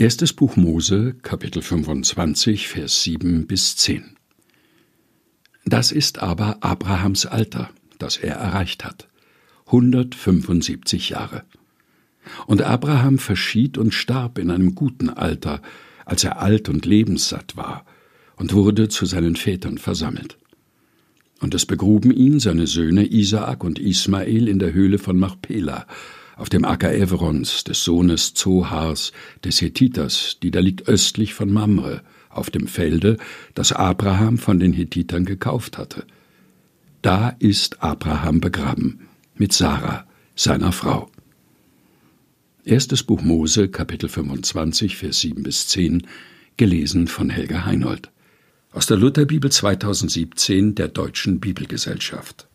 Erstes Buch Mose, Kapitel 25, Vers 7 bis 10. Das ist aber Abrahams Alter, das er erreicht hat. 175 Jahre. Und Abraham verschied und starb in einem guten Alter, als er alt und lebenssatt war, und wurde zu seinen Vätern versammelt. Und es begruben ihn seine Söhne Isaak und Ismael in der Höhle von Machpela, auf dem Acker Evrons, des Sohnes Zohars, des Hethiters, die da liegt östlich von Mamre, auf dem Felde, das Abraham von den Hethitern gekauft hatte. Da ist Abraham begraben, mit Sarah, seiner Frau. Erstes Buch Mose, Kapitel 25, Vers 7 bis 10, gelesen von Helga Heinold. Aus der Lutherbibel 2017 der Deutschen Bibelgesellschaft.